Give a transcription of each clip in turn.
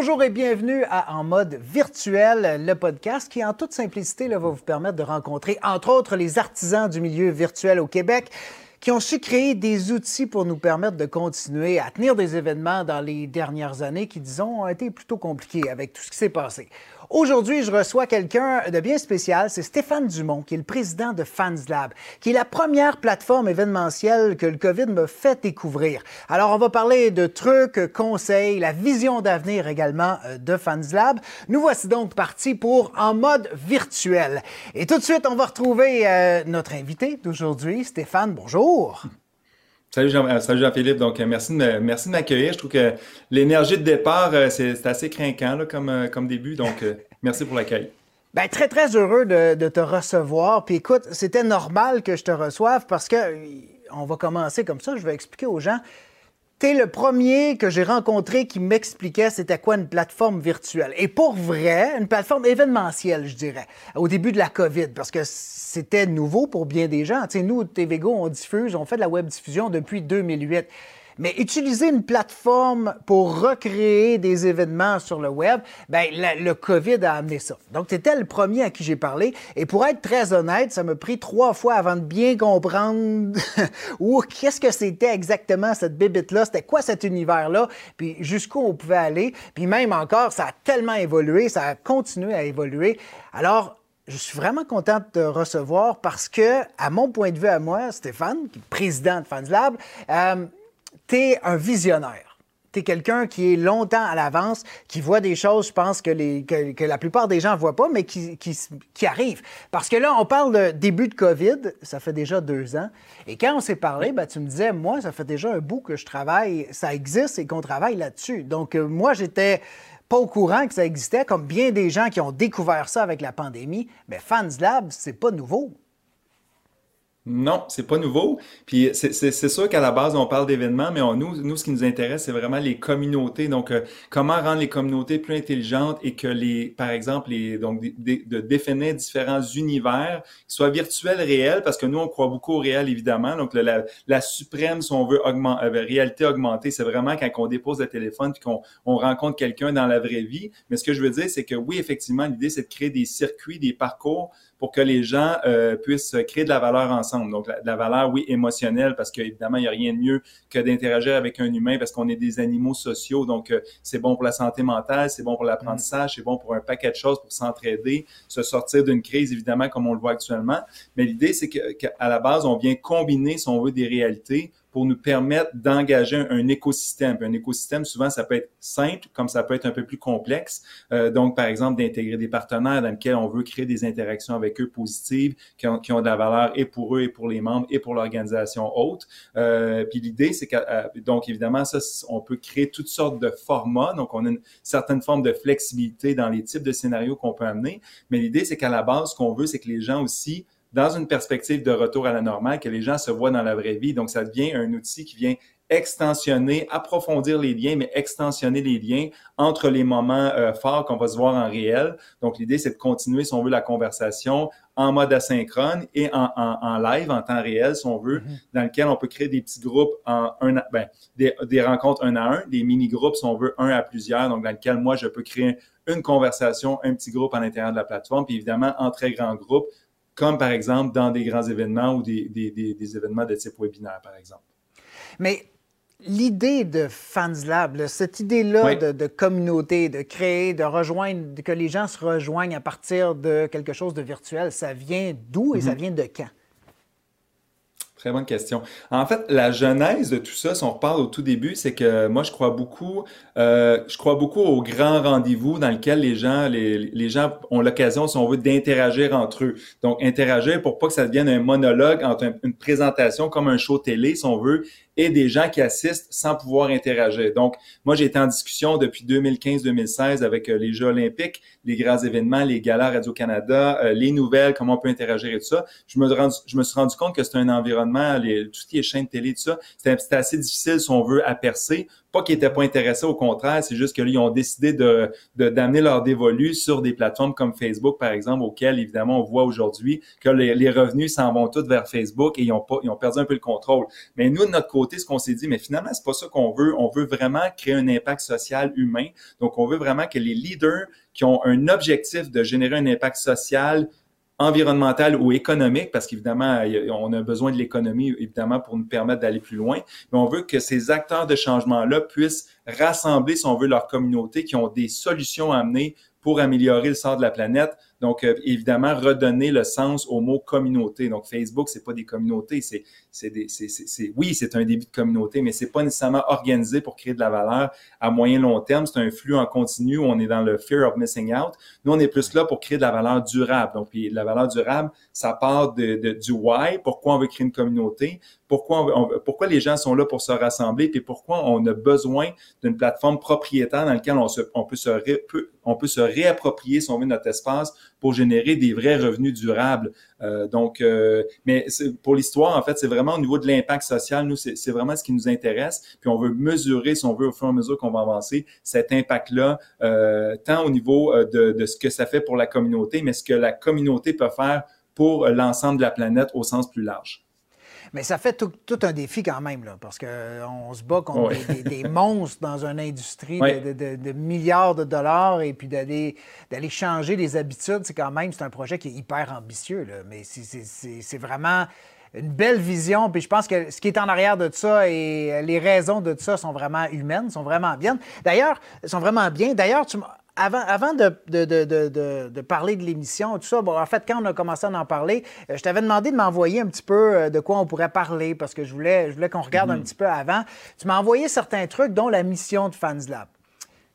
Bonjour et bienvenue à En mode virtuel, le podcast qui, en toute simplicité, va vous permettre de rencontrer, entre autres, les artisans du milieu virtuel au Québec qui ont su créer des outils pour nous permettre de continuer à tenir des événements dans les dernières années qui, disons, ont été plutôt compliqués avec tout ce qui s'est passé. Aujourd'hui, je reçois quelqu'un de bien spécial. C'est Stéphane Dumont, qui est le président de FansLab, qui est la première plateforme événementielle que le COVID me fait découvrir. Alors, on va parler de trucs, conseils, la vision d'avenir également euh, de FansLab. Nous voici donc partis pour en mode virtuel. Et tout de suite, on va retrouver euh, notre invité d'aujourd'hui, Stéphane. Bonjour. Salut, Jean, euh, salut Jean-Philippe. Donc, euh, merci de, merci de m'accueillir. Je trouve que l'énergie de départ, euh, c'est assez craquant comme, comme début. Donc, merci pour l'accueil. Bien, très, très heureux de, de te recevoir. Puis écoute, c'était normal que je te reçoive parce que on va commencer comme ça. Je vais expliquer aux gens T'es le premier que j'ai rencontré qui m'expliquait c'était quoi une plateforme virtuelle. Et pour vrai, une plateforme événementielle, je dirais, au début de la COVID, parce que c'était nouveau pour bien des gens. Tu sais, nous, TVGO, on diffuse, on fait de la web diffusion depuis 2008. Mais utiliser une plateforme pour recréer des événements sur le web, ben, le COVID a amené ça. Donc, tu étais le premier à qui j'ai parlé. Et pour être très honnête, ça m'a pris trois fois avant de bien comprendre où qu'est-ce que c'était exactement cette bébite-là, c'était quoi cet univers-là, puis jusqu'où on pouvait aller. Puis même encore, ça a tellement évolué, ça a continué à évoluer. Alors, je suis vraiment content de te recevoir parce que, à mon point de vue à moi, Stéphane, qui est président de FansLab, euh, tu es un visionnaire. Tu es quelqu'un qui est longtemps à l'avance, qui voit des choses, je pense, que, la plupart des gens ne voient pas, mais qui, qui, qui, arrivent. Parce que là, on parle de début de COVID, ça fait déjà deux ans. Et quand on s'est parlé, ben, tu me disais, moi, ça fait déjà un bout que je travaille, ça existe et qu'on travaille là-dessus. Donc, euh, moi, j'étais pas au courant que ça existait, comme bien des gens qui ont découvert ça avec la pandémie. Mais Fans Lab, c'est pas nouveau. Non, c'est pas nouveau. Puis c'est sûr qu'à la base, on parle d'événements, mais nous, nous, ce qui nous intéresse, c'est vraiment les communautés. Donc, euh, comment rendre les communautés plus intelligentes et que les, par exemple, les, donc de, définir différents univers, qui soient virtuels, réels, parce que nous, on croit beaucoup au réel, évidemment. Donc, la, la, suprême, si on veut, augmenter, euh, réalité augmentée, c'est vraiment quand on dépose le téléphone puis qu'on on rencontre quelqu'un dans la vraie vie. Mais ce que je veux dire, c'est que oui, effectivement, l'idée, c'est de créer des circuits, des parcours pour que les gens euh, puissent créer de la valeur ensemble. Donc, la, valeur, oui, émotionnelle, parce qu'évidemment, il n'y a rien de mieux que d'interagir avec un humain parce qu'on est des animaux sociaux. Donc, euh, c'est bon pour la santé mentale, c'est bon pour l'apprentissage, c'est bon pour un paquet de choses, pour s'entraider, se sortir d'une crise, évidemment, comme on le voit actuellement. Mais l'idée, c'est qu'à la base, on vient combiner, si on veut, des réalités pour nous permettre d'engager un, écosystème. un écosystème, souvent, ça peut être simple, comme ça peut être un peu plus complexe. Euh, donc, par exemple, d'intégrer des partenaires dans lesquels on veut créer des interactions avec eux positives, qui ont, qui ont de la valeur et pour eux et pour les membres et pour l'organisation haute. Euh, puis l'idée, c'est que, euh, donc évidemment, ça, on peut créer toutes sortes de formats. Donc, on a une certaine forme de flexibilité dans les types de scénarios qu'on peut amener. Mais l'idée, c'est qu'à la base, ce qu'on veut, c'est que les gens aussi dans une perspective de retour à la normale, que les gens se voient dans la vraie vie. Donc, ça devient un outil qui vient extensionner, approfondir les liens, mais extensionner les liens entre les moments euh, forts qu'on va se voir en réel. Donc, l'idée, c'est de continuer, si on veut, la conversation en mode asynchrone et en, en, live, en temps réel, si on veut, mm-hmm. dans lequel on peut créer des petits groupes en un, ben, des, des, rencontres un à un, des mini-groupes, si on veut, un à plusieurs, donc dans lequel moi, je peux créer une conversation, un petit groupe à l'intérieur de la plateforme, puis évidemment, en très grand groupe, comme par exemple dans des grands événements ou des, des, événements de type webinaire, par exemple. Mais l'idée de FansLab, cette idée-là de, communauté, de créer, de rejoindre, que les gens se rejoignent à partir de quelque chose de virtuel, ça vient d'où et ça mm-hmm. vient de quand? Très bonne question. En fait, la genèse de tout ça, si on reparle au tout début, c'est que moi, je crois beaucoup, euh, je crois beaucoup aux grands rendez-vous dans lesquels les gens, les, les gens ont l'occasion, si on veut, d'interagir entre eux. Donc, interagir pour pas que ça devienne un monologue entre une présentation comme un show télé, si on veut, et des gens qui assistent sans pouvoir interagir. Donc, moi, j'ai été en discussion depuis 2015-2016 avec euh, les Jeux olympiques, les grands événements, les galas Radio-Canada, euh, les nouvelles, comment on peut interagir et tout ça. Je me, je me suis rendu compte que c'est un environnement l'environnement, tout ce qui est chaîne télé, tout ça, c'était assez difficile si on veut à percer. Pas qu'ils n'étaient pas intéressés, au contraire, c'est juste qu'ils ont décidé de d'amener leur dévolu sur des plateformes comme Facebook, par exemple, auxquelles, évidemment, on voit aujourd'hui que les, revenus s'en vont tous vers Facebook et ils ont, ils ont perdu un peu le contrôle. Mais nous, de notre côté, ce qu'on s'est dit, mais finalement, c'est pas ça qu'on veut. On veut vraiment créer un impact social humain. Donc, on veut vraiment que les leaders qui ont un objectif de générer un impact social, environnemental ou économique, parce qu'évidemment, on a besoin de l'économie, évidemment, pour nous permettre d'aller plus loin, mais on veut que ces acteurs de changement-là puissent rassembler, si on veut, leur communauté, qui ont des solutions à amener pour améliorer le sort de la planète. Donc, euh, évidemment, redonner le sens au mot communauté. Donc, Facebook, c'est pas des communautés, c'est, c'est des, c'est, c'est, oui, c'est un début de communauté, mais c'est pas nécessairement organisé pour créer de la valeur à moyen long terme. C'est un flux en continu on est dans le fear of missing out. Nous, on est plus là pour créer de la valeur durable. Donc, la valeur durable, ça part de, du why, pourquoi on veut créer une communauté, pourquoi, on, pourquoi les gens sont là pour se rassembler, puis pourquoi on a besoin d'une plateforme propriétaire dans laquelle on, se, on, peut, se on peut se réapproprier, si on veut, notre espace pour générer des vrais revenus durables. Euh, donc, euh, mais pour l'histoire, en fait, c'est vraiment au niveau de l'impact social. Nous, c'est vraiment ce qui nous intéresse. Puis on veut mesurer, si on veut, au fur et à mesure qu'on va avancer, cet impact-là, euh, tant au niveau de, de ce que ça fait pour la communauté, mais ce que la communauté peut faire pour l'ensemble de la planète au sens plus large. Mais ça fait tout, un défi quand même, là, parce qu'on euh, se bat contre des, monstres dans une industrie de, milliards de dollars et puis d'aller changer les habitudes, c'est quand même c'est un projet qui est hyper ambitieux. Là, mais c'est vraiment une belle vision. Puis je pense que ce qui est en arrière de ça et les raisons de ça sont vraiment humaines, sont vraiment bien. D'ailleurs, sont vraiment bien. D'ailleurs, tu avant, de, parler de l'émission, tout ça, bon, en fait, quand on a commencé à en parler, euh, je t'avais demandé de m'envoyer un petit peu euh, de quoi on pourrait parler parce que je voulais, je voulais qu'on regarde un mhm. petit peu avant. Tu m'as envoyé certains trucs, dont la mission de FansLab.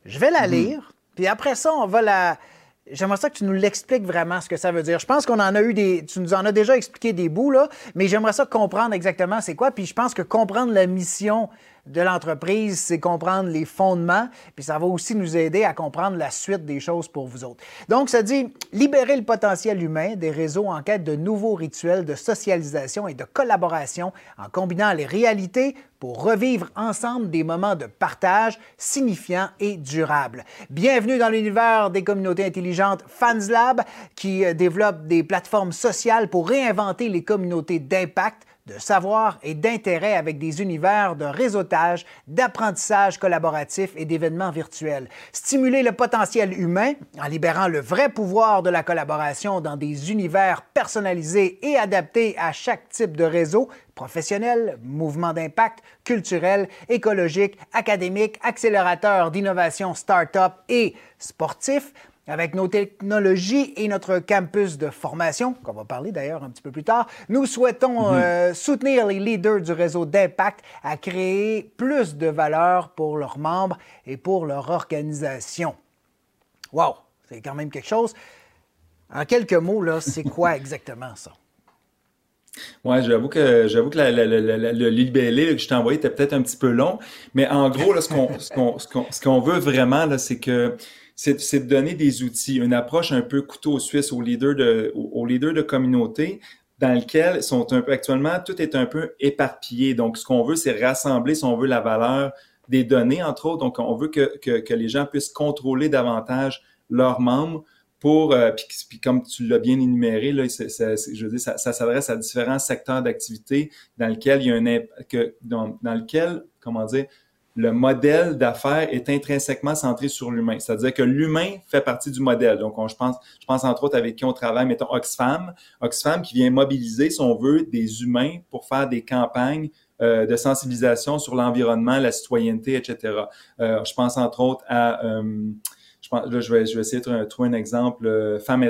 Je vais la mhm. lire, puis après ça, on va la. J'aimerais ça que tu nous l'expliques vraiment ce que ça veut dire. Je pense qu'on en a eu des. Tu nous en as déjà expliqué des bouts, là, mais j'aimerais ça comprendre exactement c'est quoi. Puis je pense que comprendre la mission de l'entreprise, c'est comprendre les fondements, puis ça va aussi nous aider à comprendre la suite des choses pour vous autres. Donc, ça dit libérer le potentiel humain des réseaux en quête de nouveaux rituels de socialisation et de collaboration en combinant les réalités pour revivre ensemble des moments de partage signifiants et durables. Bienvenue dans l'univers des communautés intelligentes FansLab qui euh, développe des plateformes sociales pour réinventer les communautés d'impact de savoir et d'intérêt avec des univers de réseautage, d'apprentissage collaboratif et d'événements virtuels. Stimuler le potentiel humain en libérant le vrai pouvoir de la collaboration dans des univers personnalisés et adaptés à chaque type de réseau professionnel, mouvement d'impact, culturel, écologique, académique, accélérateur d'innovation start-up et sportif avec nos technologies et notre campus de formation, qu'on va parler d'ailleurs un petit peu plus tard, nous souhaitons mhm. euh, soutenir les leaders du réseau d'impact à créer plus de valeur pour leurs membres et pour leur organisation. Wow, c'est quand même quelque chose. En quelques mots, là, c'est quoi exactement ça? Oui, j'avoue que j'avoue que le libellé que je t'ai envoyé était peut-être un petit peu long, mais en gros, là, ce qu'on ce qu'on veut vraiment, c'est que c'est de donner des outils, une approche un peu couteau suisse aux leaders de, aux leaders de communauté dans lequel sont un peu actuellement tout est un peu éparpillé. Donc, ce qu'on veut, c'est rassembler, si on veut, la valeur des données, entre autres. Donc, on veut que, que, les gens puissent contrôler davantage leurs membres pour, euh, puis, comme tu l'as bien énuméré, là, je veux dire, ça, ça s'adresse à différents secteurs d'activité dans lequel il y a un que, dans, dans lequel, comment dire, le modèle d'affaires est intrinsèquement centré sur l'humain. C'est-à-dire que l'humain fait partie du modèle. Donc, je pense, je pense entre autres avec qui on travaille, mettons Oxfam. Oxfam qui vient mobiliser, si on veut, des humains pour faire des campagnes euh, de sensibilisation sur l'environnement, la citoyenneté, etc. Euh, je pense entre autres à, euh, je pense, là, je vais, je vais essayer de trouver un exemple, euh, femme,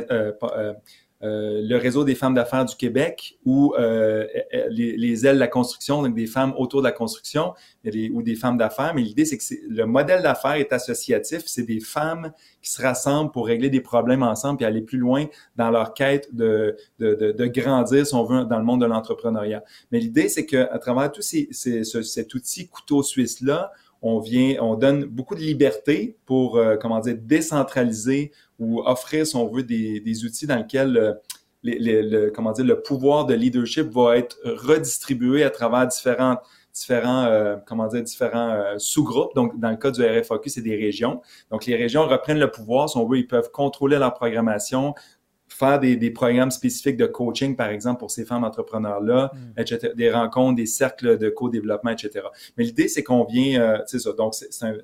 euh, le réseau des femmes d'affaires du Québec ou euh, les, ailes de la construction, donc des femmes autour de la construction ou des femmes d'affaires. Mais l'idée, c'est que le modèle d'affaires est associatif. C'est des femmes qui se rassemblent pour régler des problèmes ensemble et aller plus loin dans leur quête de, de, de, grandir, si on veut, dans le monde de l'entrepreneuriat. Mais l'idée, c'est qu'à travers tout ces, cet outil couteau suisse-là, on donne beaucoup de liberté pour, euh, décentraliser ou offrir, si on veut, des, outils dans lesquels dire, le pouvoir de leadership va être redistribué à travers différents, euh, différents euh, sous-groupes. Donc, dans le cas du RFOQ, c'est des régions. Donc, les régions reprennent le pouvoir. Si on veut, ils peuvent contrôler leur programmation, faire des, des programmes spécifiques de coaching, par exemple, pour ces femmes entrepreneurs-là, mm. etc., des rencontres, des cercles de co-développement, etc. Mais l'idée, c'est qu'on vient, euh, c'est ça, donc c'est un,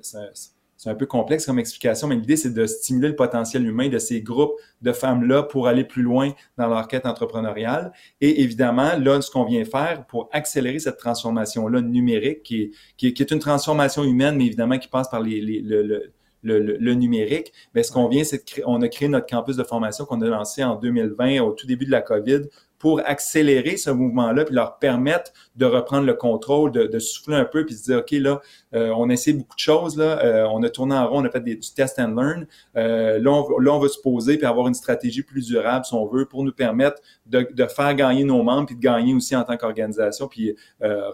un peu complexe comme explication, mais l'idée, c'est de stimuler le potentiel humain de ces groupes de femmes-là pour aller plus loin dans leur quête entrepreneuriale. Et évidemment, là, ce qu'on vient faire pour accélérer cette transformation-là numérique, qui est, qui, est, une transformation humaine, mais évidemment qui passe par les, le, le le, numérique, mais ce qu'on vient, c'est on a créé notre campus de formation qu'on a lancé en 2020 au tout début de la COVID pour accélérer ce mouvement-là puis leur permettre de reprendre le contrôle, de, souffler un peu puis se dire ok là, euh, on a essayé beaucoup de choses là, euh, on a tourné en rond, on a fait du test and learn. Euh, là, on, là, on veut se poser puis avoir une stratégie plus durable si on veut pour nous permettre de, de faire gagner nos membres puis de gagner aussi en tant qu'organisation puis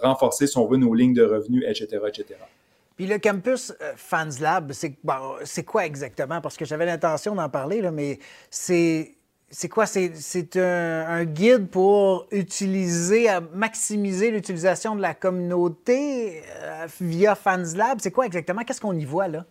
renforcer si on veut nos lignes de revenus, etc., etc. Puis le campus Fans Lab, c'est quoi exactement? Parce que j'avais l'intention d'en parler, là, mais c'est quoi? C'est un, guide pour utiliser, maximiser l'utilisation de la communauté euh, via FansLab. C'est quoi exactement? Qu'est-ce qu'on y voit là?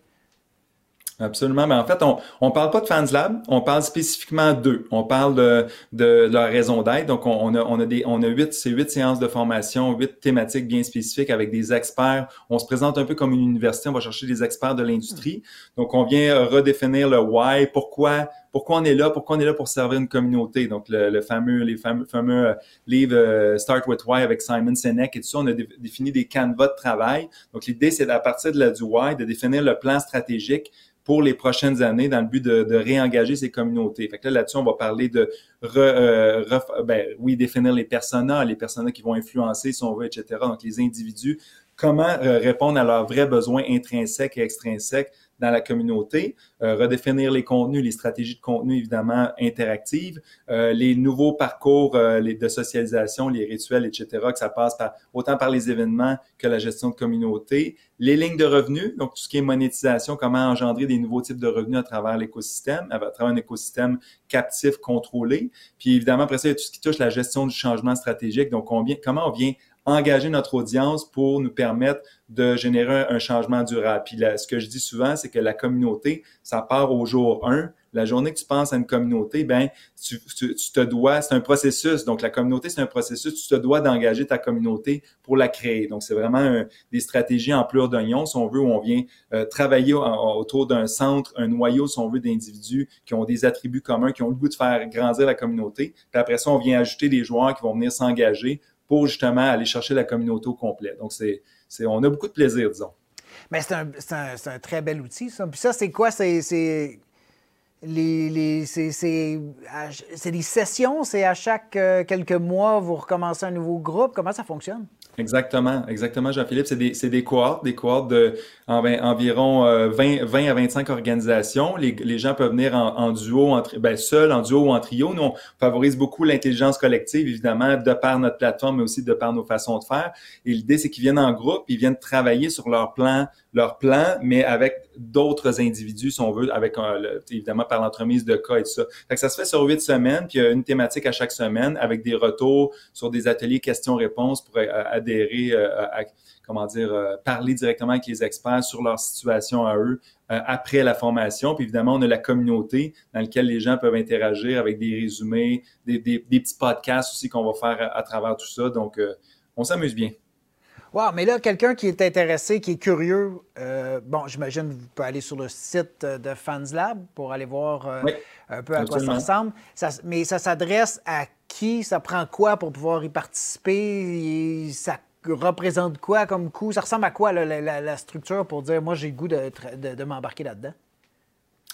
Absolument. Mais en fait, on on parle pas de Fans Lab, on parle spécifiquement d'eux. On parle de, de leur raison d'être. Donc, on, a on a des on a huit c'est huit séances de formation, huit thématiques bien spécifiques avec des experts. On se présente un peu comme une université. On va chercher des experts de l'industrie. Donc, on vient euh, redéfinir le why, pourquoi pourquoi on est là, pourquoi on est là pour servir une communauté. Donc, le, fameux, les fameux, fameux euh, livres euh, Start with Why avec Simon Sinek et tout ça, on a défini des canevas de travail. Donc, l'idée, c'est à partir de la du why, de définir le plan stratégique pour les prochaines années dans le but de, réengager ces communautés. Fait que là, là-dessus, on va parler de, euh, ben, oui, définir les personas, les personas qui vont influencer, si on veut, etc. Donc, les individus, comment euh, répondre à leurs vrais besoins intrinsèques et extrinsèques dans la communauté, euh, redéfinir les contenus, les stratégies de contenu évidemment interactives, euh, les nouveaux parcours euh, les, de socialisation, les rituels, etc., que ça passe par, autant par les événements que la gestion de communauté, les lignes de revenus, donc tout ce qui est monétisation, comment engendrer des nouveaux types de revenus à travers l'écosystème, à travers un écosystème captif contrôlé, puis évidemment après ça, il y a tout ce qui touche la gestion du changement stratégique, donc on vient, comment on vient engager notre audience pour nous permettre de générer un, changement durable. Puis ce que je dis souvent, c'est que la communauté, ça part au jour 1. La journée que tu penses à une communauté, ben tu, te dois, c'est un processus. Donc la communauté, c'est un processus. Tu te dois d'engager ta communauté pour la créer. Donc c'est vraiment des stratégies en pleurs d'oignons, si on veut, où on vient euh, travailler autour d'un centre, un noyau, si on veut, d'individus qui ont des attributs communs, qui ont le goût de faire grandir la communauté. Puis après ça, on vient ajouter des joueurs qui vont venir s'engager pour justement aller chercher la communauté au complet. Donc, c'est, on a beaucoup de plaisir, disons. Mais c'est un, un, un très bel outil, ça. Puis ça, c'est quoi? C'est, les, les, c'est des sessions? C'est à chaque euh, quelques mois, vous recommencez un nouveau groupe? Comment ça fonctionne? Exactement, exactement, Jean-Philippe. C'est des, c'est des cohortes, des cohortes de environ 20, euh, 20 à 25 organisations. Les, gens peuvent venir en, en duo, en, ben, seul, en duo ou en trio. Nous, on favorise beaucoup l'intelligence collective, évidemment, de par notre plateforme, mais aussi de par nos façons de faire. Et l'idée, c'est qu'ils viennent en groupe, ils viennent travailler sur leur plan, leur plan, mais avec d'autres individus, si on veut, avec évidemment par l'entremise de cas et tout ça. Fait ça se fait sur huit semaines, puis il y a une thématique à chaque semaine avec des retours sur des ateliers questions-réponses pour euh, adhérer euh, à, comment dire, euh, parler directement avec les experts sur leur situation à eux après la formation. Puis évidemment, on a la communauté dans laquelle les gens peuvent interagir avec des résumés, des, petits podcasts aussi qu'on va faire à, travers tout ça. Donc, on s'amuse bien. Wow, mais là, quelqu'un qui est intéressé, qui est curieux, euh, bon, j'imagine vous pouvez aller sur le site de FansLab pour aller voir euh, un peu à quoi ça ressemble. mais ça s'adresse à qui? Ça prend quoi pour pouvoir y participer? ça représente quoi comme coût? Ça ressemble à quoi la, structure pour dire, moi, j'ai le goût de m'embarquer là-dedans?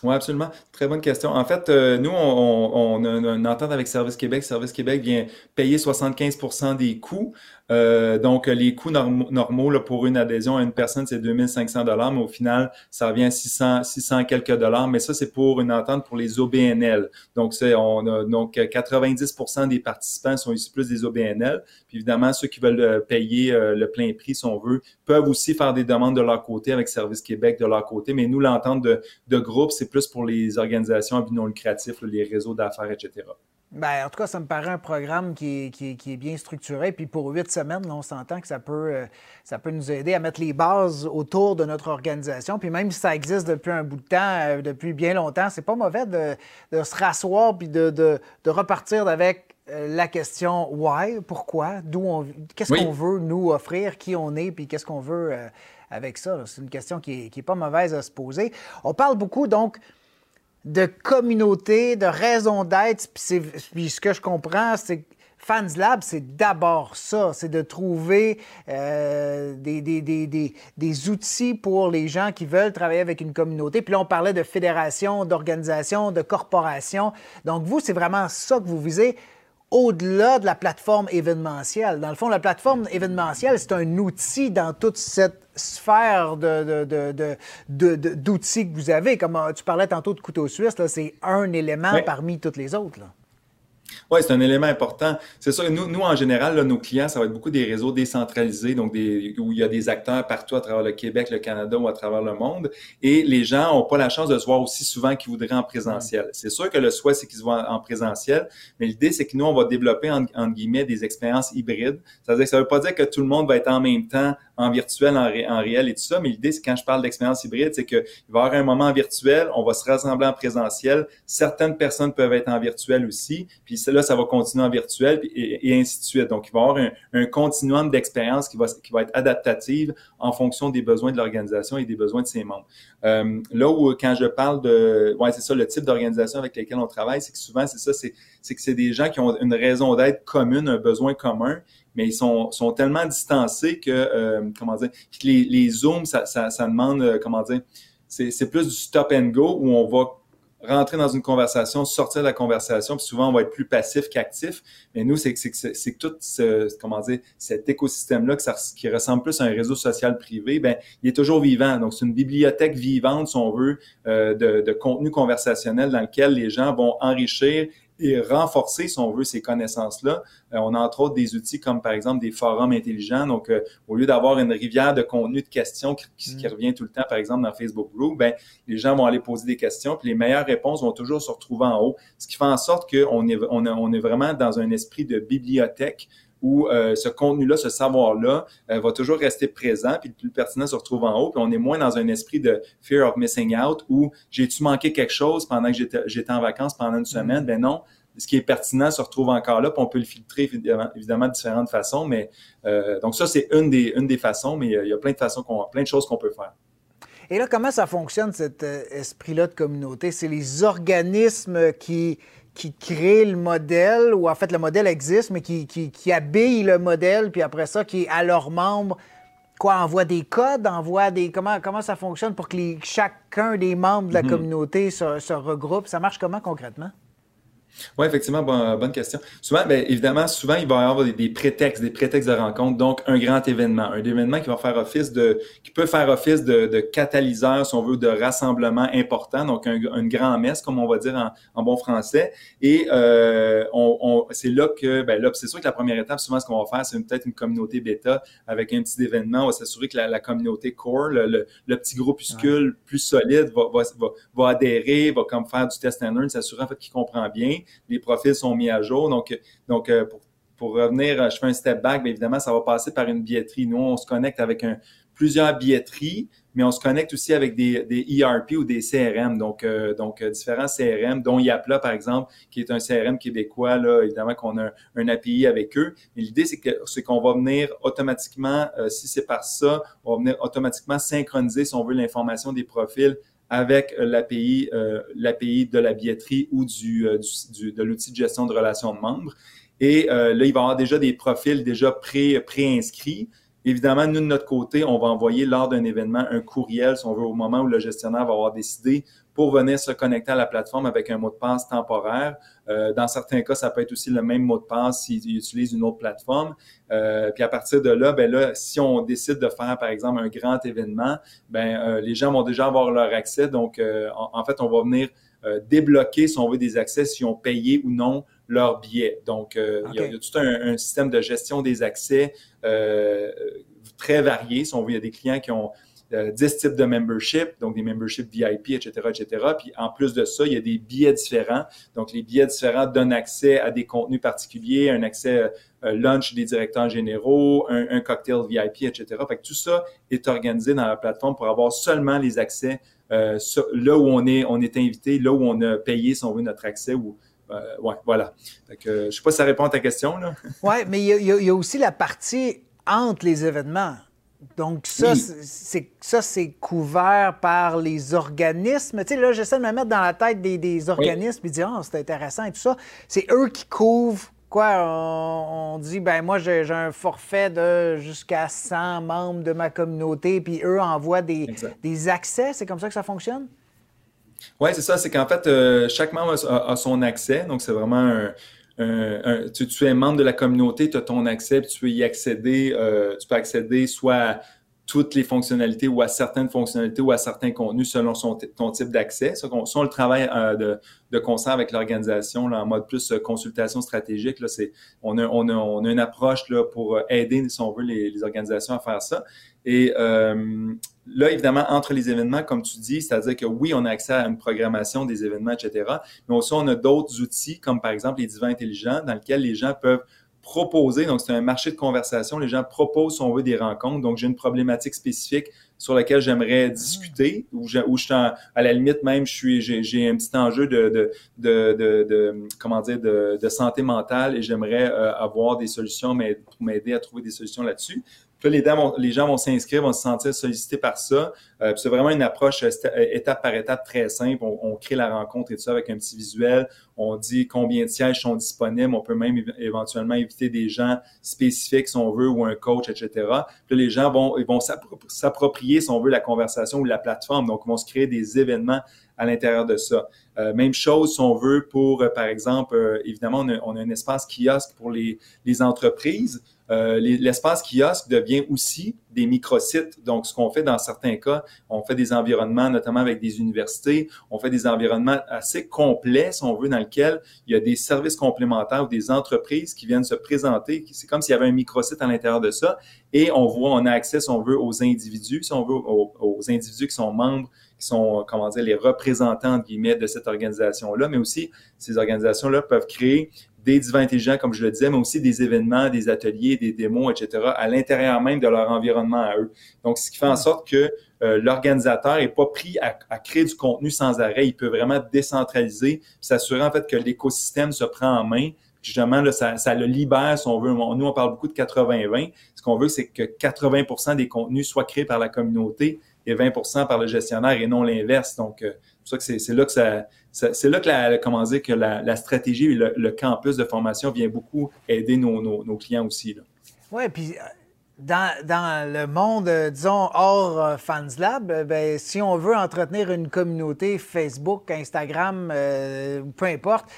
Oui, absolument. Très bonne question. En fait, euh, nous, on, a une entente avec Service Québec. Service Québec vient payer 75% des coûts. Euh, donc, les coûts normaux, là, pour une adhésion à une personne, c'est 2500 dollars, mais au final, ça revient à 600, 600 quelques dollars. Mais ça, c'est pour une entente pour les OBNL. Donc, c'est, on a, donc 90% des participants sont ici plus des OBNL. Puis évidemment, ceux qui veulent euh, payer le plein prix, si on veut, peuvent aussi faire des demandes de leur côté avec Service Québec de leur côté. Mais nous, l'entente de, de groupe, c'est plus pour les organisations à but non lucratif, les réseaux d'affaires, etc. Ben, en tout cas, ça me paraît un programme qui est, bien structuré. Puis pour huit semaines, on s'entend que ça peut, euh, ça peut nous aider à mettre les bases autour de notre organisation. Puis même si ça existe depuis un bout de temps, euh, depuis bien longtemps, c'est pas mauvais de, se rasseoir puis de, repartir avec euh, la question why, pourquoi, d'où on, qu'est-ce qu'on veut nous offrir, qui on est, puis qu'est-ce qu'on veut avec ça. C'est une question qui n'est pas mauvaise à se poser. On parle beaucoup donc de communauté, de raison d'être. Puis, ce que je comprends, c'est que Fans Lab, c'est d'abord ça, c'est de trouver euh, des, des, outils pour les gens qui veulent travailler avec une communauté. Puis là, on parlait de fédération, d'organisation, de corporation. Donc, vous, c'est vraiment ça que vous visez au-delà de la plateforme événementielle. Dans le fond, la plateforme événementielle, c'est un outil dans toute cette sphère d'outils que vous avez. Comme euh, tu parlais tantôt de couteau suisse, c'est un élément parmi tous les autres. Oui, c'est un élément important. C'est sûr, nous, nous, en général, nos clients, ça va être beaucoup des réseaux décentralisés, donc des, où il y a des acteurs partout à travers le Québec, le Canada ou à travers le monde. Et les gens n'ont pas la chance de se voir aussi souvent qu'ils voudraient en présentiel. C'est sûr que le souhait, c'est qu'ils se voient en présentiel, mais l'idée, c'est que nous, on va développer, en, entre guillemets, des expériences hybrides. Ça veut dire que ça veut pas dire que tout le monde va être en même temps en virtuel, en, en réel et tout ça, mais l'idée, c'est quand je parle d'expérience hybride, c'est qu'il va y avoir un moment virtuel, on va se rassembler en présentiel, certaines personnes peuvent être en virtuel aussi, puis là, ça va continuer en virtuel et, ainsi de suite. Donc, il va y avoir un, continuum d'expérience qui va, qui va être adaptative en fonction des besoins de l'organisation et des besoins de ses membres. Euh, là où, quand je parle de, ouais, c'est ça, le type d'organisation avec lesquelles on travaille, c'est que souvent, c'est ça, c'est que c'est des gens qui ont une raison d'être commune, un besoin commun, mais ils sont, sont tellement distancés que, euh, comment dire, les, les Zooms, ça, ça, ça demande, euh, comment dire, c'est plus du stop and go où on va rentrer dans une conversation, sortir de la conversation, puis souvent on va être plus passif qu'actif. Mais nous, c'est que c'est tout ce, comment dire, cet écosystème-là qui ressemble plus à un réseau social privé, ben il est toujours vivant. Donc c'est une bibliothèque vivante, si on veut, euh, de, de contenu conversationnel dans lequel les gens vont enrichir et renforcer, si on veut, ces connaissances-là. Euh, on a entre autres des outils comme par exemple des forums intelligents. Donc, euh, au lieu d'avoir une rivière de contenu de questions qui, qui, mm. revient tout le temps, par exemple dans Facebook Group, ben les gens vont aller poser des questions, puis les meilleures réponses vont toujours se retrouver en haut, ce qui fait en sorte qu'on est, on, on est vraiment dans un esprit de bibliothèque où euh, ce contenu-là, ce savoir-là euh, va toujours rester présent, puis le plus pertinent se retrouve en haut, puis on est moins dans un esprit de fear of missing out où j'ai-tu manqué quelque chose pendant que j'étais en vacances pendant une semaine? Mm. Ben non, ce qui est pertinent se retrouve encore là, puis on peut le filtrer évidemment, de différentes façons, mais euh, donc ça, c'est une des, une des façons, mais il y a plein de façons, qu'on, plein de choses qu'on peut faire. Et là, comment ça fonctionne, cet esprit-là de communauté? C'est les organismes qui, qui crée le modèle, ou en fait le modèle existe, mais qui, qui, habille le modèle, puis après ça, qui à leurs membres, quoi, envoie des codes, envoie des. Comment, comment ça fonctionne pour que chacun des membres de la mhm. communauté se, se regroupe? Ça marche comment concrètement? Oui, effectivement, bonne question. Souvent, bien, évidemment, souvent, il va y avoir des, prétextes, des prétextes de rencontre. Donc, un grand événement, un événement qui va faire office de, qui peut faire office de, de catalyseur, si on veut, de rassemblement important. Donc, un, une grand messe, comme on va dire en, en bon français. Et euh, on, on c'est là que, ben là, c'est sûr que la première étape, souvent, ce qu'on va faire, c'est peut-être une communauté bêta avec un petit événement. On va s'assurer que la, la, communauté core, le, le, petit groupuscule plus solide, va, va, va, va, adhérer, va comme faire du test and learn, s'assurer en fait qu'il comprend bien les profils sont mis à jour. Donc, euh, pour, revenir, je fais un step back, bien évidemment, ça va passer par une billetterie. Nous, on se connecte avec plusieurs billetteries, mais on se connecte aussi avec des, ERP ou des CRM, donc, euh, euh, différents CRM, dont Yapla, par exemple, qui est un CRM québécois, là, évidemment qu'on a un, API avec eux. Mais l'idée, c'est que c'est qu'on va venir automatiquement, si c'est par ça, on va venir automatiquement synchroniser, si on veut, l'information des profils avec euh, l'API, euh, l'API de la billetterie ou du, euh, du, de l'outil de gestion de relations de membres. Et là, il va y avoir déjà des profils déjà pré, pré-inscrits. Évidemment, nous, de notre côté, on va envoyer lors d'un événement un courriel, si on veut, au moment où le gestionnaire va avoir décidé pour venir se connecter à la plateforme avec un mot de passe temporaire. Euh, dans certains cas, ça peut être aussi le même mot de passe s'ils utilisent une autre plateforme. Euh, puis à partir de là, ben là, si on décide de faire, par exemple, un grand événement, ben euh, les gens vont déjà avoir leur accès. Donc, en, fait, on va venir débloquer, si on veut, des accès si ont payé ou non leur billet. Donc, il, y a, tout un, système de gestion des accès très varié. Si on veut, il y a des clients qui ont 10 types de membership, donc des memberships VIP, etc., etc. Puis en plus de ça, il y a des billets différents. Donc les billets différents donnent accès à des contenus particuliers, un accès lunch des directeurs généraux, un, cocktail VIP, etc. Fait que tout ça est organisé dans la plateforme pour avoir seulement les accès là où on est, on est invité, là où on a payé, si on veut, notre accès ou euh, voilà. je ne sais pas si ça répond à ta question. Oui, mais il y, a aussi la partie entre les événements. Donc, ça, c'est ça, c'est couvert par les organismes. Tu sais, là, j'essaie de me mettre dans la tête des, organismes et dire, oh, c'est intéressant et tout ça. C'est eux qui couvrent quoi? On, dit, ben moi, j'ai un forfait de jusqu'à 100 membres de ma communauté, puis eux envoient des, des accès. C'est comme ça que ça fonctionne? Oui, c'est ça. C'est qu'en fait, euh, chaque membre a, son accès. Donc, c'est vraiment un, tu, es membre de la communauté, tu as ton accès, tu peux y accéder. Euh, tu peux accéder soit toutes les fonctionnalités ou à certaines fonctionnalités ou à certains contenus selon son, ton type d'accès. Ça, on, le travail euh, de, de, concert avec l'organisation en mode plus consultation stratégique. Là, on, a, on, a, on a une approche là, pour aider, si on veut, les, organisations à faire ça. Et euh, là, évidemment, entre les événements, comme tu dis, c'est-à-dire que oui, on a accès à une programmation des événements, etc. Mais aussi, on a d'autres outils, comme par exemple les divans intelligents, dans lesquels les gens peuvent proposer. Donc, c'est un marché de conversation. Les gens proposent, si on veut, des rencontres. Donc, j'ai une problématique spécifique sur laquelle j'aimerais discuter, ou je, suis à la limite même, je suis, j'ai, un petit enjeu de, de, de, de, comment dire, de, santé mentale et j'aimerais euh, avoir des solutions mais, pour m'aider à trouver des solutions là-dessus les, gens vont s'inscrire, vont se sentir sollicités par ça. Euh, c'est vraiment une approche euh, euh, étape par étape très simple. On, crée la rencontre et tout ça avec un petit visuel. On dit combien de sièges sont disponibles. On peut même éventuellement inviter des gens spécifiques, si on veut, ou un coach, etc. Puis les gens vont, vont s'approprier, si on veut, la conversation ou la plateforme. Donc, ils vont se créer des événements à l'intérieur de ça. même chose si on veut pour, par exemple, évidemment, on a, on a, un espace kiosque pour les, les entreprises. Euh, l'espace kiosque devient aussi des microsites. Donc, ce qu'on fait dans certains cas, on fait des environnements, notamment avec des universités, on fait des environnements assez complets, si on veut, dans lesquels il y a des services complémentaires ou des entreprises qui viennent se présenter. C'est comme s'il y avait un microsite à l'intérieur de ça. Et on voit, on a accès, si on veut, aux individus, si on veut, aux, individus qui sont membres qui sont, comment dire, les représentants, de cette organisation-là, mais aussi ces organisations-là peuvent créer des divans intelligents, comme je le disais, mais aussi des événements, des ateliers, des démos, etc., à l'intérieur même de leur environnement à eux. Donc, ce qui fait en sorte que euh, l'organisateur n'est pas pris à, créer du contenu sans arrêt. Il peut vraiment décentraliser, s'assurer en fait que l'écosystème se prend en main. Justement, là, ça, ça, le libère, si on veut. Nous, on parle beaucoup de 80-20. Ce qu'on veut, c'est que 80% des contenus soient créés par la communauté et 20 par le gestionnaire et non l'inverse. Donc, euh, c'est là que c'est là que la, comment dire, que la, stratégie le, campus de formation vient beaucoup aider nos, clients aussi. Oui, puis euh, dans, le monde, euh, disons, hors euh, Fans Lab, ben, si on veut entretenir une communauté Facebook, Instagram, peu importe,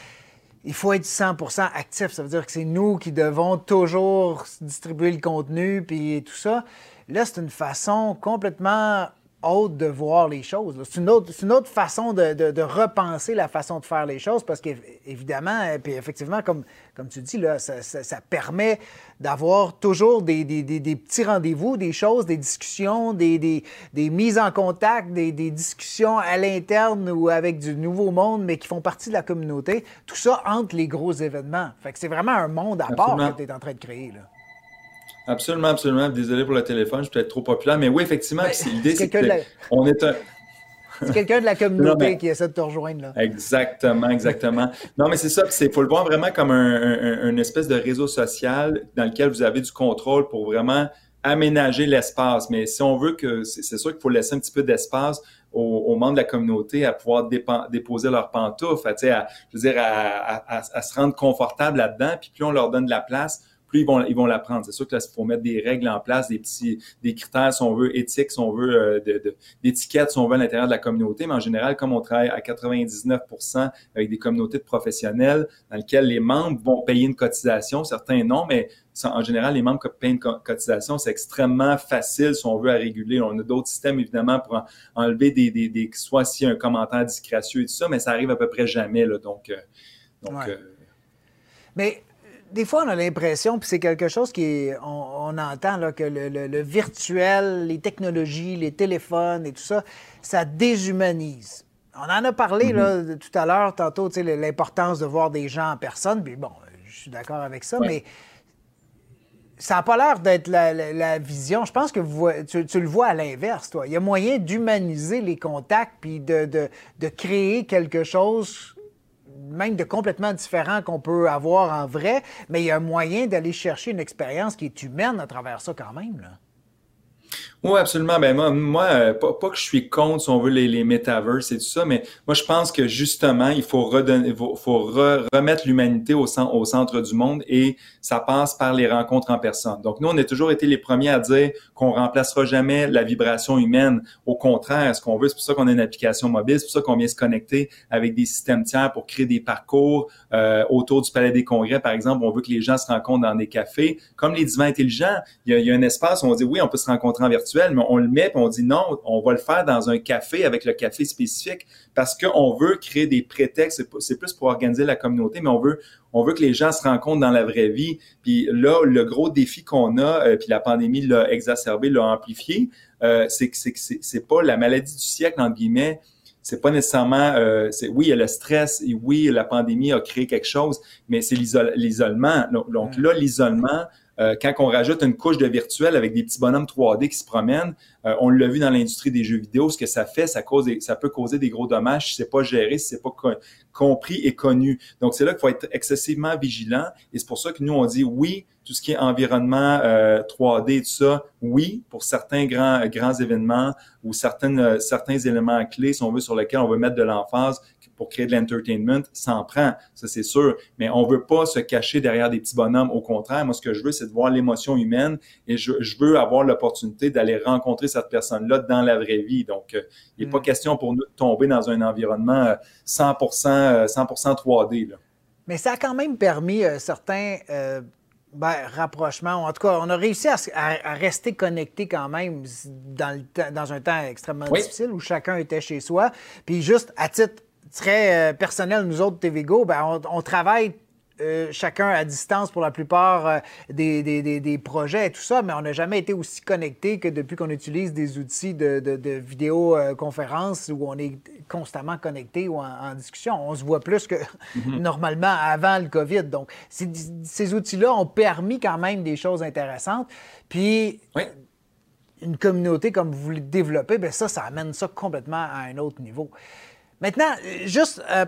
il faut être 100% actif. Ça veut dire que c'est nous qui devons toujours distribuer le contenu puis tout ça. Là, c'est une façon complètement autre de voir les choses. C'est une autre, une autre façon de, repenser la façon de faire les choses parce qu'évidemment, puis effectivement, comme, comme tu dis, là, ça, permet d'avoir toujours des, petits rendez-vous, des choses, des discussions, des, mises en contact, des, discussions à l'interne ou avec du nouveau monde, mais qui font partie de la communauté. Tout ça entre les gros événements. Fait que c'est vraiment un monde à part que tu es en train de créer. Là. Absolument, absolument. Désolé pour le téléphone, je suis peut-être trop populaire, mais oui, effectivement, l'idée, c'est qu'on est un. C'est quelqu'un de la communauté qui essaie de te rejoindre. Là. Exactement, exactement. non, mais c'est ça. Il faut le voir vraiment comme un, une espèce de réseau social dans lequel vous avez du contrôle pour vraiment aménager l'espace. Mais si on veut que, c'est sûr qu'il faut laisser un petit peu d'espace aux, membres de la communauté à pouvoir déposer leurs pantoufles, à, je veux dire, à, à se rendre confortable là-dedans. Puis plus on leur donne de la place, ils vont, ils vont l'apprendre. C'est sûr que là, il faut mettre des règles en place, des petits, des critères, si on veut, éthiques, si on veut, euh, d'étiquettes, si on veut, à l'intérieur de la communauté. Mais en général, comme on travaille à 99% avec des communautés de professionnels dans lesquelles les membres vont payer une cotisation, certains non, mais en général, les membres payent une cotisation, c'est extrêmement facile si on veut à réguler. On a d'autres systèmes, évidemment, pour enlever des, des, des soit s'il y a un commentaire disgracieux et tout ça, mais ça arrive à peu près jamais. Là, donc, euh, donc euh, mais des fois, on a l'impression, puis c'est quelque chose qui on, entend, là, que le, virtuel, les technologies, les téléphones et tout ça, ça déshumanise. On en a parlé là, mm-hmm. tout à l'heure, tantôt, l'importance de voir des gens en personne, puis bon, je suis d'accord avec ça, mais ça n'a pas l'air d'être la, vision. Je pense que tu, le vois à l'inverse, toi. Il y a moyen d'humaniser les contacts puis de, de, créer quelque chose même de complètement différent qu'on peut avoir en vrai, mais il y a moyen d'aller chercher une expérience qui est humaine à travers ça quand même. Là. Oui, absolument. Ben moi, moi euh, pas, que je suis contre, si on veut, les, les metaverses et tout ça, mais moi, je pense que justement, il faut redonner, faut, faut remettre l'humanité au, centre, au centre du monde et ça passe par les rencontres en personne. Donc, nous, on a toujours été les premiers à dire qu'on remplacera jamais la vibration humaine. Au contraire, ce qu'on veut, c'est pour ça qu'on a une application mobile, c'est pour ça qu'on vient se connecter avec des systèmes tiers pour créer des parcours euh, autour du Palais des Congrès, par exemple. On veut que les gens se rencontrent dans des cafés. Comme les divins intelligents, il y a, il y a un espace où on dit, oui, on peut se rencontrer en virtuel mais on le met, puis on dit non, on va le faire dans un café avec le café spécifique parce qu'on veut créer des prétextes. C'est plus pour organiser la communauté, mais on veut, on veut que les gens se rencontrent dans la vraie vie. Puis là, le gros défi qu'on a, euh, puis la pandémie l'a exacerbé, l'a amplifié, euh, c'est que c'est pas la maladie du siècle, entre guillemets, c'est pas nécessairement euh, oui il y a le stress et oui la pandémie a créé quelque chose mais c'est l'isolement donc là l'isolement euh, quand on rajoute une couche de virtuel avec des petits bonhommes 3D qui se promènent, euh, on l'a vu dans l'industrie des jeux vidéo, ce que ça fait, ça cause, ça peut causer des gros dommages si c'est pas géré, si c'est pas compris et connu. Donc c'est là qu'il faut être excessivement vigilant et c'est pour ça que nous on dit oui, tout ce qui est environnement 3D et tout ça, oui, pour certains grands grands événements ou certaines certains éléments clés, si on veut, sur lesquels on veut mettre de l'emphase, pour créer de l'entertainment, ça en prend, ça c'est sûr. Mais on veut pas se cacher derrière des petits bonhommes. Au contraire, moi ce que je veux, c'est de voir l'émotion humaine et je, veux avoir l'opportunité d'aller rencontrer cette personne-là dans la vraie vie. Donc, euh, il n'est pas mm. question pour nous de tomber dans un environnement 100%, 100% 3D. Mais ça a quand même permis euh, certains euh, ben, rapprochements. En tout cas, on a réussi à, rester connecté quand même dans, dans un temps extrêmement difficile où chacun était chez soi. Puis juste à titre très euh, personnel, nous autres, TVGO, ben, on, travaille euh, chacun à distance pour la plupart euh, des, des, projets et tout ça, mais on n'a jamais été aussi connecté que depuis qu'on utilise des outils de, de, vidéoconférence où on est constamment connecté ou en, discussion. On se voit plus que mhm. normalement avant le COVID. Donc, ces outils-là ont permis quand même des choses intéressantes. Puis, une communauté comme vous le développez, bien ça, ça amène ça complètement à un autre niveau. Maintenant, juste euh,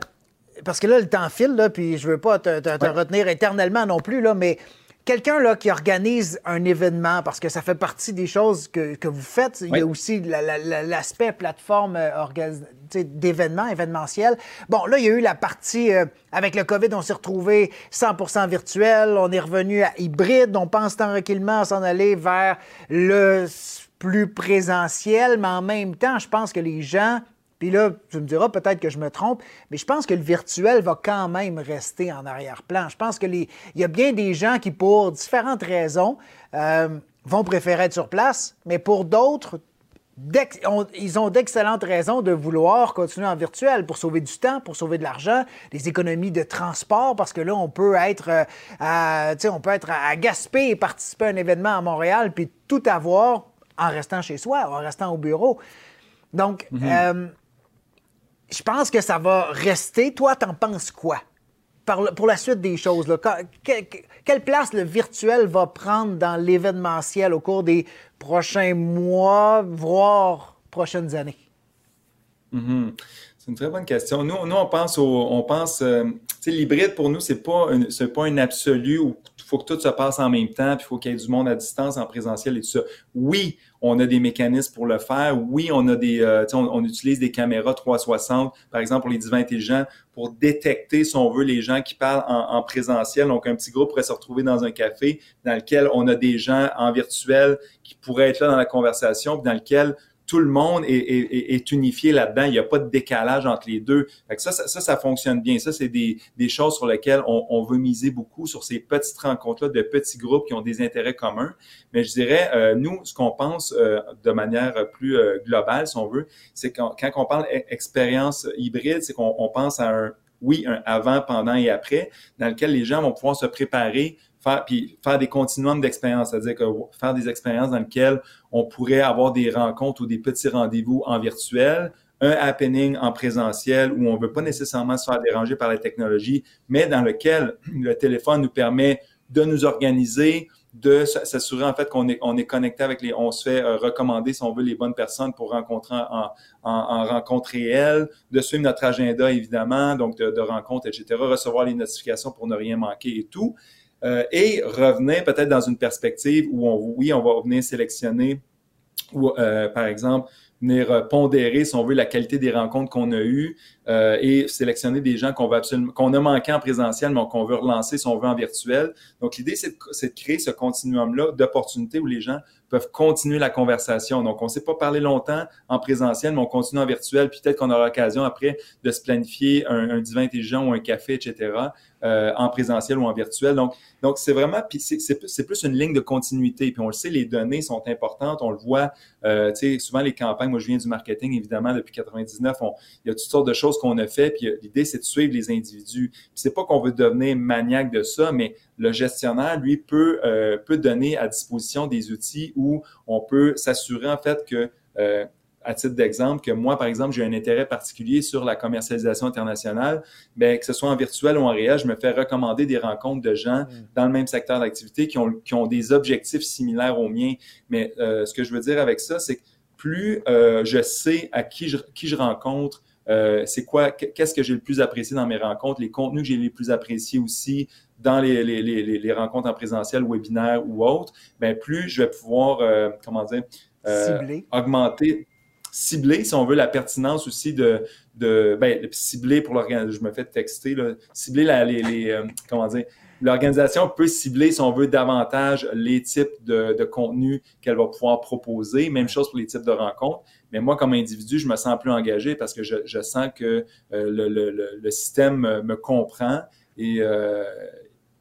parce que là, le temps file, là, puis je veux pas te, retenir éternellement non plus, là, mais quelqu'un là, qui organise un événement, parce que ça fait partie des choses que, vous faites, il y a aussi l'aspect plateforme euh, d'événements, événementiel. Bon, là, il y a eu la partie, euh, avec le COVID, on s'est retrouvé 100% virtuel, on est revenu à hybride, on pense tranquillement à s'en aller vers le plus présentiel, mais en même temps, je pense que les gens puis là, tu me diras peut-être que je me trompe, mais je pense que le virtuel va quand même rester en arrière-plan. Je pense que il y a bien des gens qui, pour différentes raisons, euh, vont préférer être sur place, mais pour d'autres, ils ont d'excellentes raisons de vouloir continuer en virtuel pour sauver du temps, pour sauver de l'argent, des économies de transport, parce que là, on peut être, euh, à, on peut être à Gaspé et participer à un événement à Montréal, puis tout avoir en restant chez soi, en restant au bureau. Donc, mm-hmm. euh, je pense que ça va rester. Toi, t'en penses quoi? pour la suite des choses, quelle place le virtuel va prendre dans l'événementiel au cours des prochains mois, voire prochaines années? Mm-hmm. C'est une très bonne question. Nous, on pense pense, euh, l'hybride pour nous, c'est pas pas un absolu il faut que tout se passe en même temps, puis il faut qu'il y ait du monde à distance, en présentiel et tout ça. Oui, on a des mécanismes pour le faire. Oui, on a des, euh, on, utilise des caméras 360, par exemple pour les divins intelligents, pour détecter, si on veut, les gens qui parlent en, présentiel. Donc, un petit groupe pourrait se retrouver dans un café dans lequel on a des gens en virtuel qui pourraient être là dans la conversation, puis dans lequel tout le monde est, unifié là-dedans. Il n'y a pas de décalage entre les deux. ça, ça, ça, fonctionne bien. Ça, c'est des, choses sur lesquelles on, veut miser beaucoup, sur ces petites rencontres-là de petits groupes qui ont des intérêts communs. Mais je dirais, euh, nous, ce qu'on pense euh, de manière plus euh, globale, si on veut, c'est quand, quand on parle expérience hybride, c'est qu'on pense à un oui, un avant, pendant et après, dans lequel les gens vont pouvoir se préparer, puis faire des continuums d'expérience, c'est-à-dire que faire des expériences dans lesquelles on pourrait avoir des rencontres ou des petits rendez-vous en virtuel, un happening en présentiel où on ne veut pas nécessairement se faire déranger par la technologie, mais dans lequel le téléphone nous permet de nous organiser, de s'assurer en fait qu'on est, on est connecté avec les, on se fait euh, recommander si on veut les bonnes personnes pour rencontrer en, en, en rencontre réelle, de suivre notre agenda évidemment, donc de, de rencontres, etc., recevoir les notifications pour ne rien manquer et tout, euh, et revenir peut-être dans une perspective où on, oui, on va venir sélectionner ou euh, par exemple venir pondérer, si on veut, la qualité des rencontres qu'on a eues euh, et sélectionner des gens qu'on veut absolument, qu'on a manqué en présentiel, mais qu'on veut relancer si on veut en virtuel. Donc, l'idée, c'est de, créer ce continuum-là d'opportunités où les gens peuvent continuer la conversation. Donc, on ne s'est pas parlé longtemps en présentiel, mais on continue en virtuel. Puis peut-être qu'on aura l'occasion après de se planifier un, divin intelligent ou un café, etc., euh, en présentiel ou en virtuel. Donc, donc c'est vraiment, puis c'est plus, une ligne de continuité. Puis on le sait, les données sont importantes. On le voit, euh, tu sais, souvent les campagnes. Moi, je viens du marketing, évidemment, depuis 99. On, il y a toutes sortes de choses qu'on a fait. Puis l'idée, c'est de suivre les individus. C'est pas qu'on veut devenir maniaque de ça, mais le gestionnaire, lui, peut, euh, peut donner à disposition des outils où on peut s'assurer, en fait, que euh, à titre d'exemple, que moi, par exemple, j'ai un intérêt particulier sur la commercialisation internationale, bien, que ce soit en virtuel ou en réel, je me fais recommander des rencontres de gens mm. dans le même secteur d'activité qui ont, qui ont des objectifs similaires aux miens. Mais euh, ce que je veux dire avec ça, c'est que plus euh, je sais à qui je, qui je rencontre, euh, c'est quoi, qu'est-ce que j'ai le plus apprécié dans mes rencontres, les contenus que j'ai les plus appréciés aussi dans les, les, les, les rencontres en présentiel, webinaire ou autres, bien, plus je vais pouvoir, euh, comment dire, euh, augmenter, cibler, si on veut, la pertinence aussi de, de ben, cibler pour l'organisation, je me fais texter, là, cibler la, les, les comment dire, l'organisation peut cibler, si on veut, davantage les types de, de contenus qu'elle va pouvoir proposer. Même chose pour les types de rencontres. Mais moi, comme individu, je me sens plus engagé parce que je, sens que euh, le, système me, comprend et euh,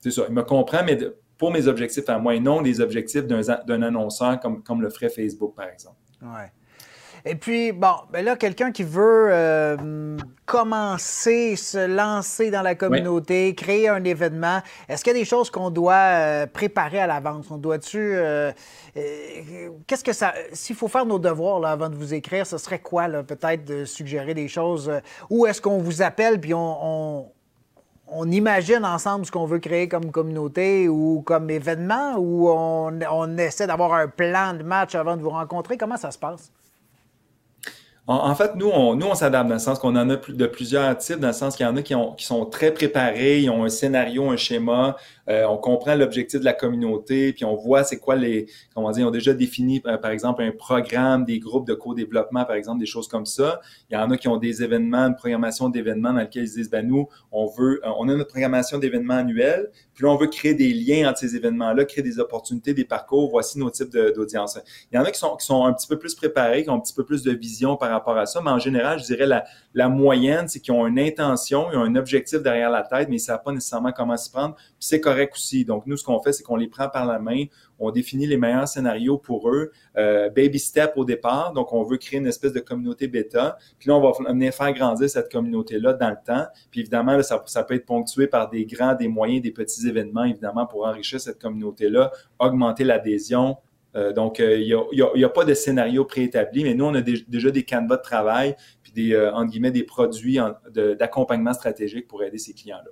c'est ça, il me comprend, mais pour mes objectifs à moi et non les objectifs d'un annonceur comme, comme le ferait Facebook, par exemple. Ouais. Et puis, bon, ben là, quelqu'un qui veut euh, commencer, se lancer dans la communauté, oui. créer un événement, est-ce qu'il y a des choses qu'on doit euh, préparer à l'avance? On doit-tu. Euh, euh, Qu'est-ce que ça. S'il faut faire nos devoirs là, avant de vous écrire, ce serait quoi, là, peut-être de suggérer des choses? Ou est-ce qu'on vous appelle puis on, on on imagine ensemble ce qu'on veut créer comme communauté ou comme événement ou on, on essaie d'avoir un plan de match avant de vous rencontrer? Comment ça se passe? En, en, fait, nous, on, nous, on s'adapte dans le sens qu'on en a de plusieurs types, dans le sens qu'il y en a qui, ont, qui sont très préparés, ils ont un scénario, un schéma, euh, on comprend l'objectif de la communauté, puis on voit c'est quoi les, comment dire, ils ont déjà défini, euh, par exemple, un programme, des groupes de co-développement, par exemple, des choses comme ça. Il y en a qui ont des événements, une programmation d'événements dans lesquels ils disent, ben nous, on veut, euh, on a notre programmation d'événements annuelle, puis on veut créer des liens entre ces événements-là, créer des opportunités, des parcours, voici nos types d'audience. Il y en a qui sont, qui sont un petit peu plus préparés, qui ont un petit peu plus de vision par rapport à ça, mais en général, je dirais la, la moyenne, c'est qu'ils ont une intention, ils ont un objectif derrière la tête, mais ils ne savent pas nécessairement comment s'y prendre. Puis c'est correct aussi. Donc, nous, ce qu'on fait, c'est qu'on les prend par la main, on définit les meilleurs scénarios pour eux, euh, baby step au départ. Donc, on veut créer une espèce de communauté bêta. Puis là, on va venir faire grandir cette communauté-là dans le temps. Puis évidemment, là, ça, ça peut être ponctué par des grands, des moyens, des petits événements, évidemment, pour enrichir cette communauté-là, augmenter l'adhésion, euh, donc, il euh, n'y a, a, a, pas de scénario préétabli, mais nous, on a des, déjà des canevas de travail, puis des, euh, entre guillemets, des produits d'accompagnement stratégique pour aider ces clients-là.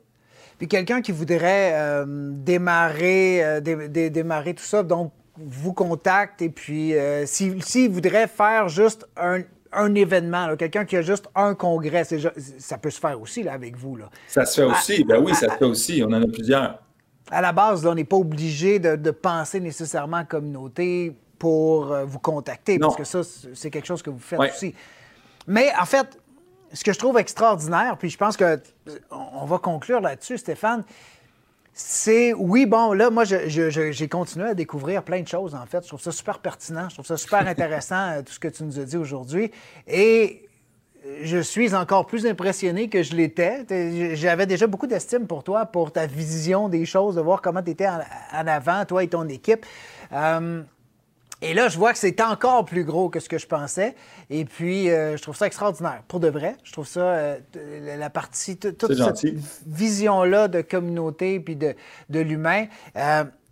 Puis quelqu'un qui voudrait démarrer, dé, dé, démarrer tout ça, donc vous contacte et puis euh, s'il si, voudrait faire juste un, un événement, quelqu'un qui a juste un congrès, ça peut se faire aussi là, avec vous. Là. Ça se fait aussi, à, ben oui, ça se fait aussi, on en a plusieurs. À la base, là, on n'est pas obligé de, de, penser nécessairement communauté pour euh, vous contacter, non. parce que ça, c'est quelque chose que vous faites ouais. aussi. Mais en fait, ce que je trouve extraordinaire, puis je pense que on va conclure là-dessus, Stéphane, c'est, oui, bon, là, moi, j'ai continué à découvrir plein de choses, en fait. Je trouve ça super pertinent, je trouve ça super intéressant, euh, tout ce que tu nous as dit aujourd'hui. Et je suis encore plus impressionné que je l'étais. J'avais déjà beaucoup d'estime pour toi, pour ta vision des choses, de voir comment tu étais en, en, avant, toi et ton équipe. Euh, Et là, je vois que c'est encore plus gros que ce que je pensais. Et puis, euh, je trouve ça extraordinaire. Pour de vrai, je trouve ça, euh, la partie, toute cette vision-là de communauté puis de, de l'humain.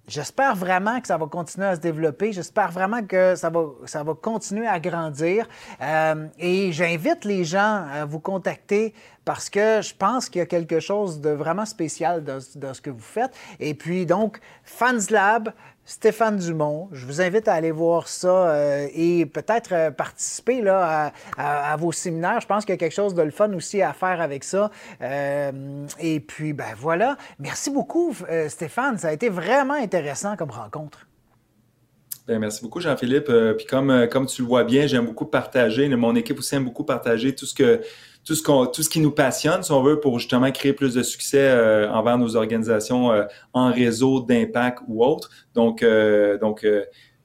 J'espère vraiment que ça va continuer à se développer. J'espère vraiment que ça va, ça va continuer à grandir. Euh, et j'invite les gens à vous contacter parce que je pense qu'il y a quelque chose de vraiment spécial dans, dans, ce que vous faites. Et puis donc, Fans Lab, Stéphane Dumont. Je vous invite à aller voir ça euh, et peut-être euh, participer là, à, vos séminaires. Je pense qu'il y a quelque chose de le fun aussi à faire avec ça. Euh, et puis, ben voilà. Merci beaucoup, Stéphane. Ça a été vraiment intéressant comme rencontre. Bien, merci beaucoup, Jean-Philippe. puis comme, comme tu le vois bien, j'aime beaucoup partager. Mon équipe aussi aime beaucoup partager tout ce que tout ce, qu'on, tout ce qui nous passionne, si on veut, pour justement créer plus de succès euh, envers nos organisations euh, en réseau d'impact ou autre. Donc, euh, donc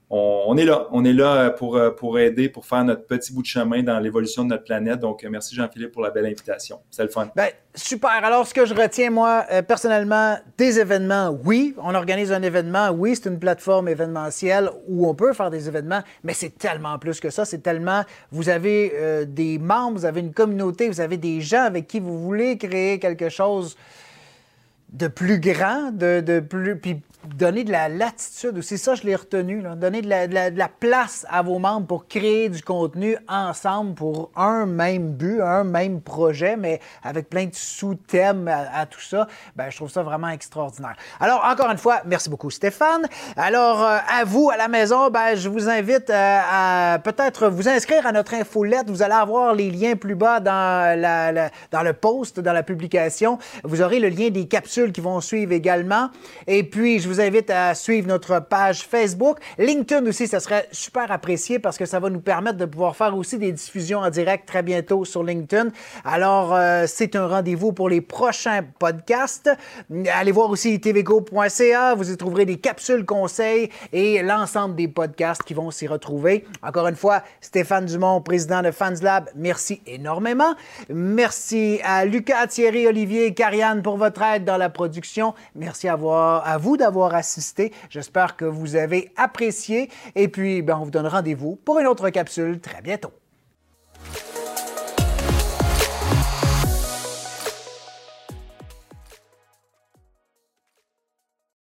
on, est là. On est là pour, pour aider, pour faire notre petit bout de chemin dans l'évolution de notre planète. Donc, merci Jean-Philippe pour la belle invitation. C'est le fun. Bien, super. Alors, ce que je retiens, moi, personnellement, des événements, oui. On organise un événement, oui, c'est une plateforme événementielle où on peut faire des événements, mais c'est tellement plus que ça. C'est tellement. Vous avez des membres, vous avez une communauté, vous avez des gens avec qui vous voulez créer quelque chose de plus grand, de, de plus. Puis donner de la latitude aussi. Ça, je l'ai retenu. Donner de la, de, la, place à vos membres pour créer du contenu ensemble pour un même but, un même projet, mais avec plein de sous-thèmes à, tout ça. Ben, je trouve ça vraiment extraordinaire. Alors, encore une fois, merci beaucoup, Stéphane. Alors, euh, à vous, à la maison, ben, je vous invite euh, à peut-être vous inscrire à notre infolette. Vous allez avoir les liens plus bas dans, la, dans le post, dans la publication. Vous aurez le lien des capsules qui vont suivre également. Et puis, je vous invite à suivre notre page Facebook. LinkedIn aussi, ça serait super apprécié parce que ça va nous permettre de pouvoir faire aussi des diffusions en direct très bientôt sur LinkedIn. Alors, euh, c'est un rendez-vous pour les prochains podcasts. Allez voir aussi tvgo.ca. Vous y trouverez des capsules conseils et l'ensemble des podcasts qui vont s'y retrouver. Encore une fois, Stéphane Dumont, président de FansLab, merci énormément. Merci à Lucas, Thierry, Olivier Carianne pour votre aide dans la production. Merci à, vous J'espère que vous avez apprécié. Et puis, ben, on vous donne rendez-vous pour une autre capsule très bientôt.